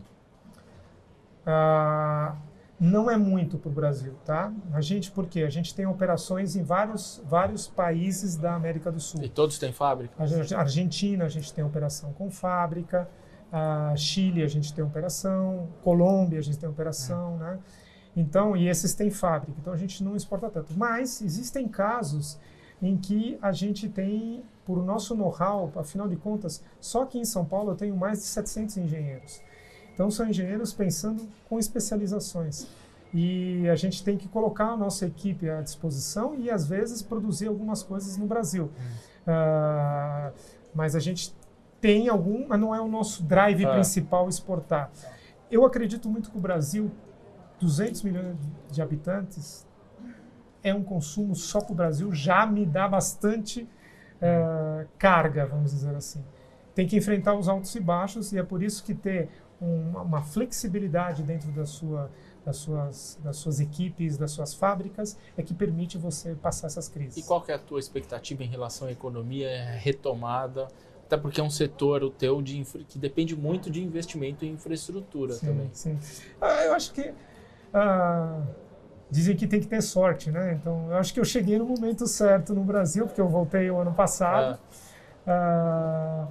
Ah, não é muito para o Brasil, tá? A gente, por quê? A gente tem operações em vários, vários países da América do Sul. E todos têm fábrica? A Argentina, a gente tem operação com fábrica. A Chile, a gente tem operação. Colômbia, a gente tem operação, é. né? Então, e esses têm fábrica. Então, a gente não exporta tanto. Mas existem casos em que a gente tem, por nosso know-how, afinal de contas, só aqui em São Paulo eu tenho mais de 700 engenheiros. Então, são engenheiros pensando com especializações. E a gente tem que colocar a nossa equipe à disposição e, às vezes, produzir algumas coisas no Brasil. Uh, mas a gente tem algum, mas não é o nosso drive é. principal exportar. Eu acredito muito que o Brasil, 200 milhões de habitantes, é um consumo só para o Brasil, já me dá bastante uh, carga, vamos dizer assim. Tem que enfrentar os altos e baixos e é por isso que ter uma, uma flexibilidade dentro da sua, das, suas, das suas equipes, das suas fábricas, é que permite você passar essas crises. E qual é a tua expectativa em relação à economia retomada? Até porque é um setor, o teu, de infra, que depende muito de investimento em infraestrutura sim, também. Sim. Ah, eu acho que... Ah, dizem que tem que ter sorte, né? Então, eu acho que eu cheguei no momento certo no Brasil, porque eu voltei o ano passado. É. Ah,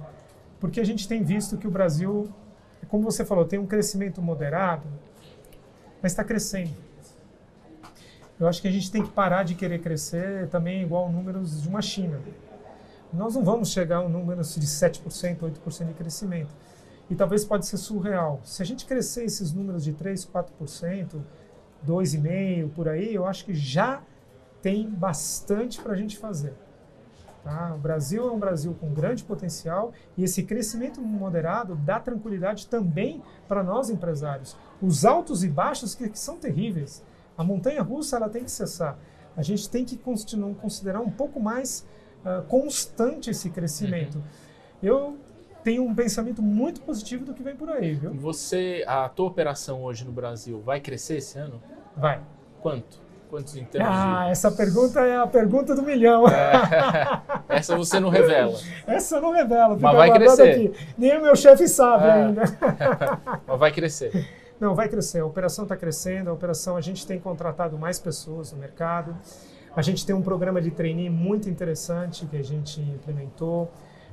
porque a gente tem visto que o Brasil como você falou, tem um crescimento moderado, mas está crescendo. Eu acho que a gente tem que parar de querer crescer também igual números de uma China. Nós não vamos chegar a um número de 7%, 8% de crescimento. E talvez pode ser surreal. Se a gente crescer esses números de 3%, 4%, 2,5% por aí, eu acho que já tem bastante para a gente fazer. Tá? O Brasil é um Brasil com grande potencial e esse crescimento moderado dá tranquilidade também para nós empresários. Os altos e baixos que, que, são terríveis. A montanha russa ela tem que cessar. A gente tem que continuar, considerar um pouco mais uh, constante esse crescimento. Uhum. Eu tenho um pensamento muito positivo do que vem por aí, viu? Você, a tua operação hoje no Brasil vai crescer esse ano? Vai. Quanto? Quantos em Ah, de... essa pergunta é a pergunta do milhão. É. <laughs> Essa você não revela. Essa eu não revelo. Mas vai crescer. Aqui. Nem o meu chefe sabe é. ainda. <laughs> Mas vai crescer. Não, vai crescer. A operação está crescendo. A operação, a gente tem contratado mais pessoas no mercado. A gente tem um programa de trainee muito interessante que a gente implementou.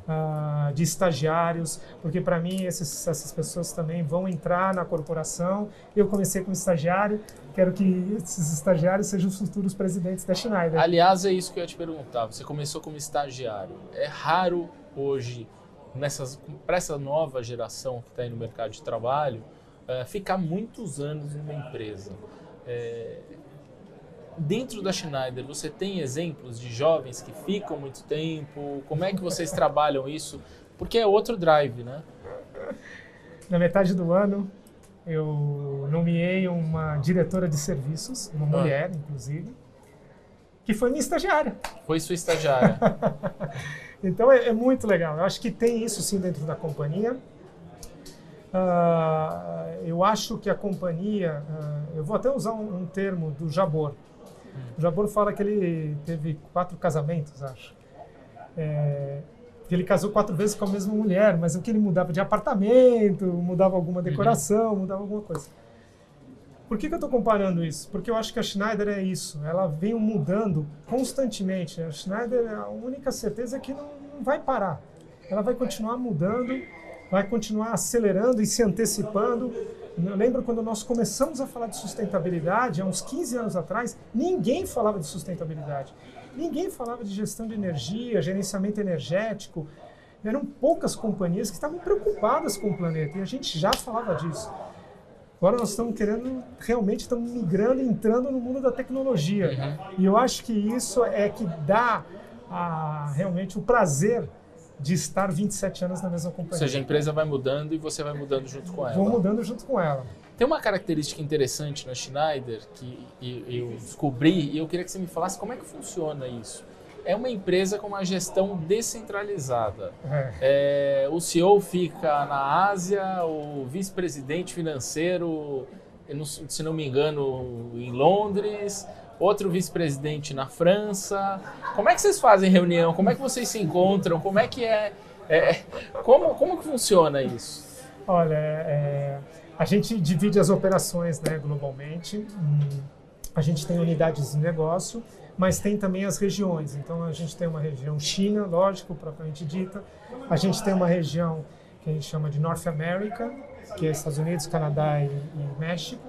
Uh, de estagiários, porque para mim esses, essas pessoas também vão entrar na corporação. Eu comecei como estagiário, quero que esses estagiários sejam os futuros presidentes da Schneider. Aliás, é isso que eu ia te perguntar. Você começou como estagiário. É raro hoje, para essa nova geração que está aí no mercado de trabalho, uh, ficar muitos anos numa empresa. É, dentro da Schneider, você tem exemplos de jovens que ficam muito tempo? Como é que vocês <laughs> trabalham isso? Porque é outro drive, né? Na metade do ano, eu nomeei uma diretora de serviços, uma ah. mulher, inclusive, que foi minha estagiária. Foi sua estagiária. <laughs> então é, é, muito legal. Eu acho que tem isso sim dentro da companhia. Uh, eu acho que a companhia, uh, eu vou até usar um, um termo do Jabor, o Jabor fala que ele teve quatro casamentos, acho. É, ele casou quatro vezes com a mesma mulher, mas o que ele mudava de apartamento, mudava alguma uhum. decoração, uhum. mudava alguma coisa. Por que, que eu estou comparando isso? Porque eu acho que a Schneider é isso. Ela vem mudando constantemente. A Schneider, a única certeza é que não, não vai parar. Ela vai continuar mudando, vai continuar acelerando e se antecipando eu lembro quando nós começamos a falar de sustentabilidade, há uns 15 anos atrás, ninguém falava de sustentabilidade. Ninguém falava de gestão de energia, gerenciamento energético. Eram poucas companhias que estavam preocupadas com o planeta e a gente já falava disso. Agora nós estamos querendo, realmente estamos migrando, entrando no mundo da tecnologia. Uhum. E eu acho que isso é que dá a, realmente o prazer de estar 27 anos na mesma companhia. Ou seja, a empresa vai mudando e você vai mudando junto com ela. Vou mudando junto com ela. Tem uma característica interessante na Schneider que eu descobri e eu queria que você me falasse como é que funciona isso. É uma empresa com uma gestão descentralizada. É. É, o CEO fica na Ásia, o vice-presidente financeiro, se não me engano, em Londres, outro vice-presidente na França. Como é que vocês fazem reunião? Como é que vocês se encontram? Como é que é? é como, como que funciona isso? Olha, é, a gente divide as operações né, globalmente. Hum, a gente tem unidades de negócio, mas tem também as regiões. Então a gente tem uma região China, lógico, propriamente dita. A gente tem uma região que a gente chama de North America, que é Estados Unidos, Canadá e, e México.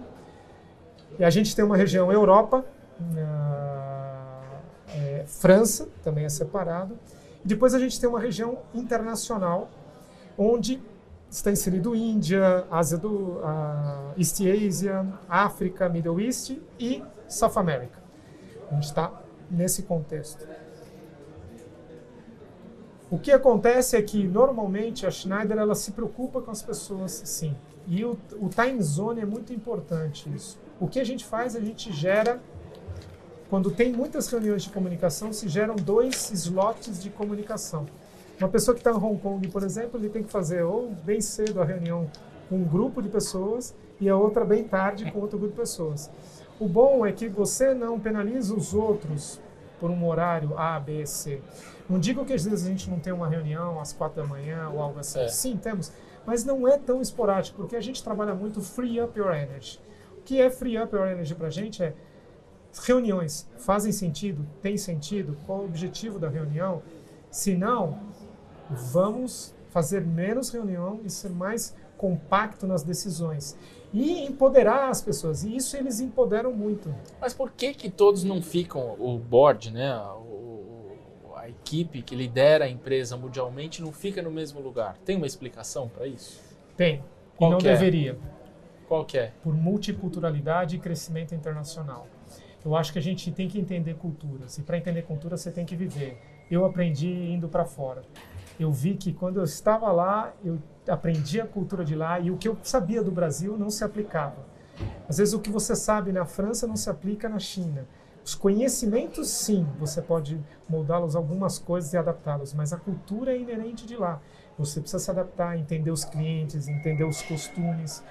E a gente tem uma região Europa, é, França, também é separado. E depois a gente tem uma região internacional, onde está inserido Índia, Ásia do uh, East Asia, África, Middle East e South America. A gente está nesse contexto. O que acontece é que normalmente a Schneider ela se preocupa com as pessoas, sim. E o, o time zone é muito importante isso. O que a gente faz? A gente gera quando tem muitas reuniões de comunicação, se geram dois slots de comunicação. Uma pessoa que está em Hong Kong, por exemplo, ele tem que fazer ou bem cedo a reunião com um grupo de pessoas e a outra bem tarde com outro grupo de pessoas. O bom é que você não penaliza os outros por um horário A, B, C. Não digo que às vezes a gente não tem uma reunião às quatro da manhã ou algo assim. É. Sim, temos. Mas não é tão esporádico, porque a gente trabalha muito free up your energy. O que é free up your energy para a gente é reuniões fazem sentido? Tem sentido? Qual o objetivo da reunião? Se não, vamos fazer menos reunião e ser mais compacto nas decisões e empoderar as pessoas. E isso eles empoderam muito. Mas por que que todos não ficam o board, né, o, a equipe que lidera a empresa mundialmente não fica no mesmo lugar? Tem uma explicação para isso? Tem. Qual e não é? deveria. Qual é? Por multiculturalidade e crescimento internacional. Eu acho que a gente tem que entender culturas. E para entender cultura, você tem que viver. Eu aprendi indo para fora. Eu vi que quando eu estava lá, eu aprendi a cultura de lá e o que eu sabia do Brasil não se aplicava. Às vezes o que você sabe na França não se aplica na China. Os conhecimentos, sim, você pode moldá-los algumas coisas e adaptá-los, mas a cultura é inerente de lá. Você precisa se adaptar, entender os clientes, entender os costumes.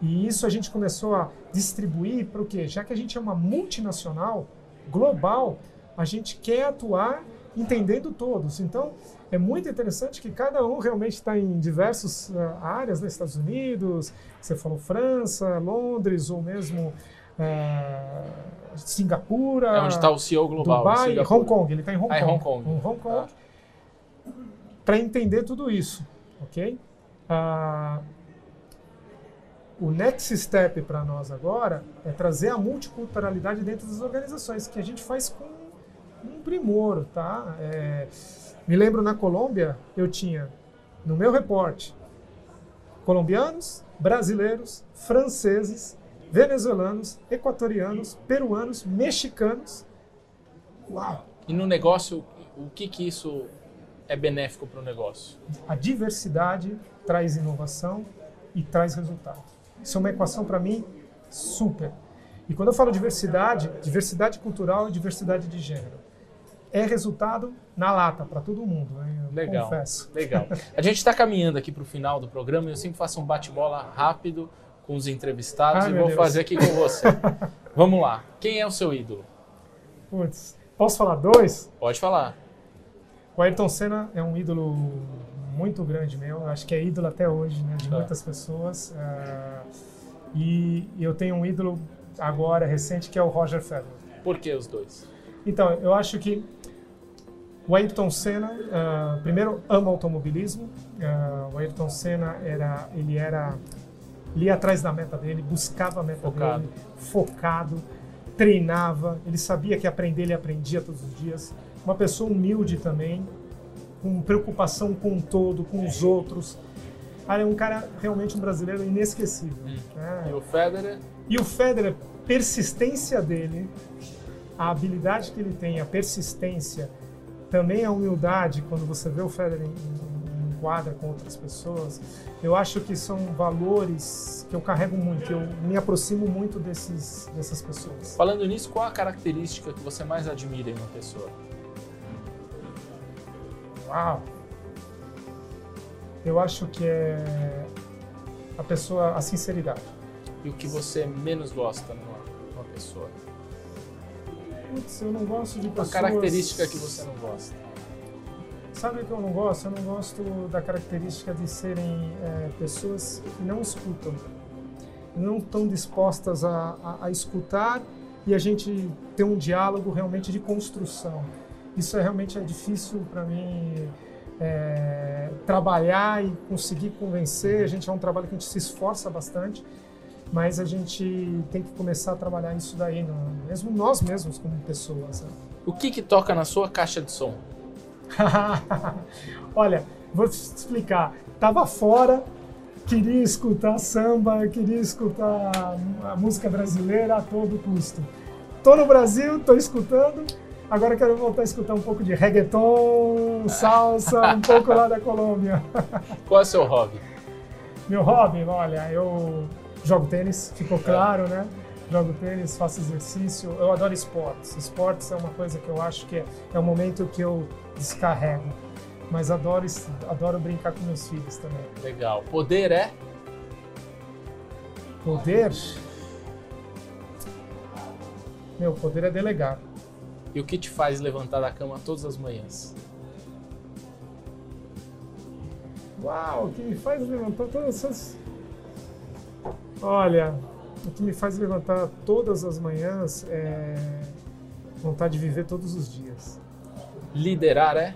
E isso a gente começou a distribuir para o quê? Já que a gente é uma multinacional, global, a gente quer atuar entendendo todos. Então, é muito interessante que cada um realmente está em diversas uh, áreas, nos né? Estados Unidos, você falou França, Londres, ou mesmo uh, Singapura. É onde está o CEO global. Dubai, Hong Kong, ele está em Hong ah, Kong. Hong Kong. Hong Kong. Ah para entender tudo isso, ok? Ah, o next step para nós agora é trazer a multiculturalidade dentro das organizações, que a gente faz com um primor, tá? É, me lembro na Colômbia, eu tinha no meu reporte colombianos, brasileiros, franceses, venezuelanos, equatorianos, peruanos, mexicanos. Uau! E no negócio, o que que isso é benéfico para o negócio? A diversidade traz inovação e traz resultado. Isso é uma equação para mim super. E quando eu falo diversidade, diversidade cultural e diversidade de gênero é resultado na lata para todo mundo. Legal. Confesso. Legal. <laughs> A gente está caminhando aqui para o final do programa e eu sempre faço um bate-bola rápido com os entrevistados Ai, e vou Deus. fazer aqui com você. <laughs> Vamos lá. Quem é o seu ídolo? Putz, posso falar dois? Pode falar. O Ayrton Senna é um ídolo muito grande meu, acho que é ídolo até hoje, né, de Tá. muitas pessoas. ah, e eu tenho um ídolo agora recente que é o Roger Federer. Por que os dois? Então, eu acho que o Ayrton Senna, ah, primeiro, ama automobilismo. Ah, o Ayrton Senna era, ele era, ele ia atrás da meta dele, buscava a meta Focado. dele, focado, treinava. Ele sabia que aprender ele aprendia todos os dias. Uma pessoa humilde também, com preocupação com o todo, com os outros. Cara, é um cara realmente um brasileiro inesquecível. Hum. né? E o Federer? E o Federer, persistência dele, a habilidade que ele tem, a persistência, também a humildade, quando você vê o Federer em, em, em quadra com outras pessoas, eu acho que são valores que eu carrego muito, eu me aproximo muito desses, dessas pessoas. Falando nisso, qual a característica que você mais admira em uma pessoa? Uau! Eu acho que é a pessoa, a sinceridade. E o que você menos gosta numa, numa pessoa? Putz, eu não gosto de Uma pessoas... característica que você não gosta? Sabe o que eu não gosto? Eu não gosto da característica de serem é, pessoas que não escutam, não estão dispostas a, a, a escutar e a gente ter um diálogo realmente de construção. Isso é realmente é difícil para mim é, trabalhar e conseguir convencer. A gente é um trabalho que a gente se esforça bastante, mas a gente tem que começar a trabalhar isso daí, mesmo nós mesmos como pessoas. Né? O que que toca na sua caixa de som? <laughs> Olha, vou te explicar. Tava fora, queria escutar samba, queria escutar a música brasileira a todo custo. Tô no Brasil, tô escutando. Agora quero voltar a escutar um pouco de reggaeton, salsa, um pouco lá da Colômbia. <laughs> Qual é o seu hobby? Meu hobby, olha, eu jogo tênis, ficou claro, né? Jogo tênis, faço exercício. Eu adoro esportes. Esportes é uma coisa que eu acho que é, é um momento que eu descarrego. Mas adoro, adoro brincar com meus filhos também. Legal. Poder é? Poder. Meu, poder é delegar. E o que te faz levantar da cama todas as manhãs? Uau, o que me faz levantar todas essas. Olha, o que me faz levantar todas as manhãs é vontade de viver todos os dias. Liderar é?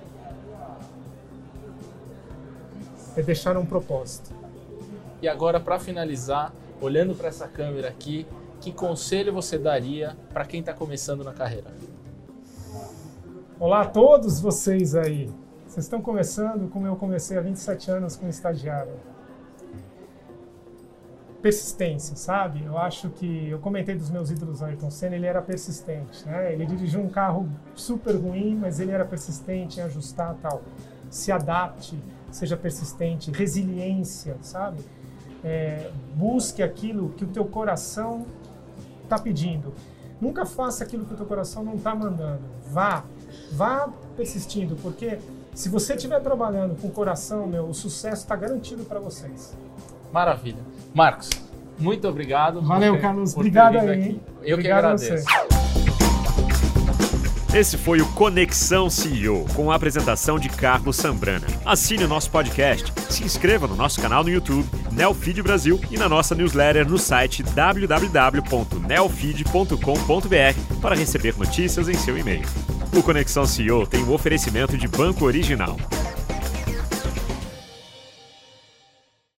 É deixar um propósito. E agora, para finalizar, olhando para essa câmera aqui, que conselho você daria para quem está começando na carreira? Olá a todos vocês aí. Vocês estão começando como eu comecei há 27 anos como estagiário. Persistência, sabe? Eu acho que eu comentei dos meus ídolos Ayrton Senna, ele era persistente, né? Ele dirigiu um carro super ruim, mas ele era persistente em ajustar tal. Se adapte, seja persistente, resiliência, sabe? É, busque aquilo que o teu coração está pedindo. Nunca faça aquilo que o teu coração não está mandando. Vá, vá persistindo, porque se você estiver trabalhando com o coração, meu, o sucesso está garantido para vocês. Maravilha. Marcos, muito obrigado. Valeu, Carlos. Obrigado aí, aqui. Eu Obrigado que agradeço. Esse foi o Conexão CEO, com a apresentação de Carlos Sambrana. Assine o nosso podcast, se inscreva no nosso canal no YouTube, Neofeed Brasil, e na nossa newsletter no site www.neofeed.com.br para receber notícias em seu e-mail. O Conexão CEO tem o oferecimento de Banco Original.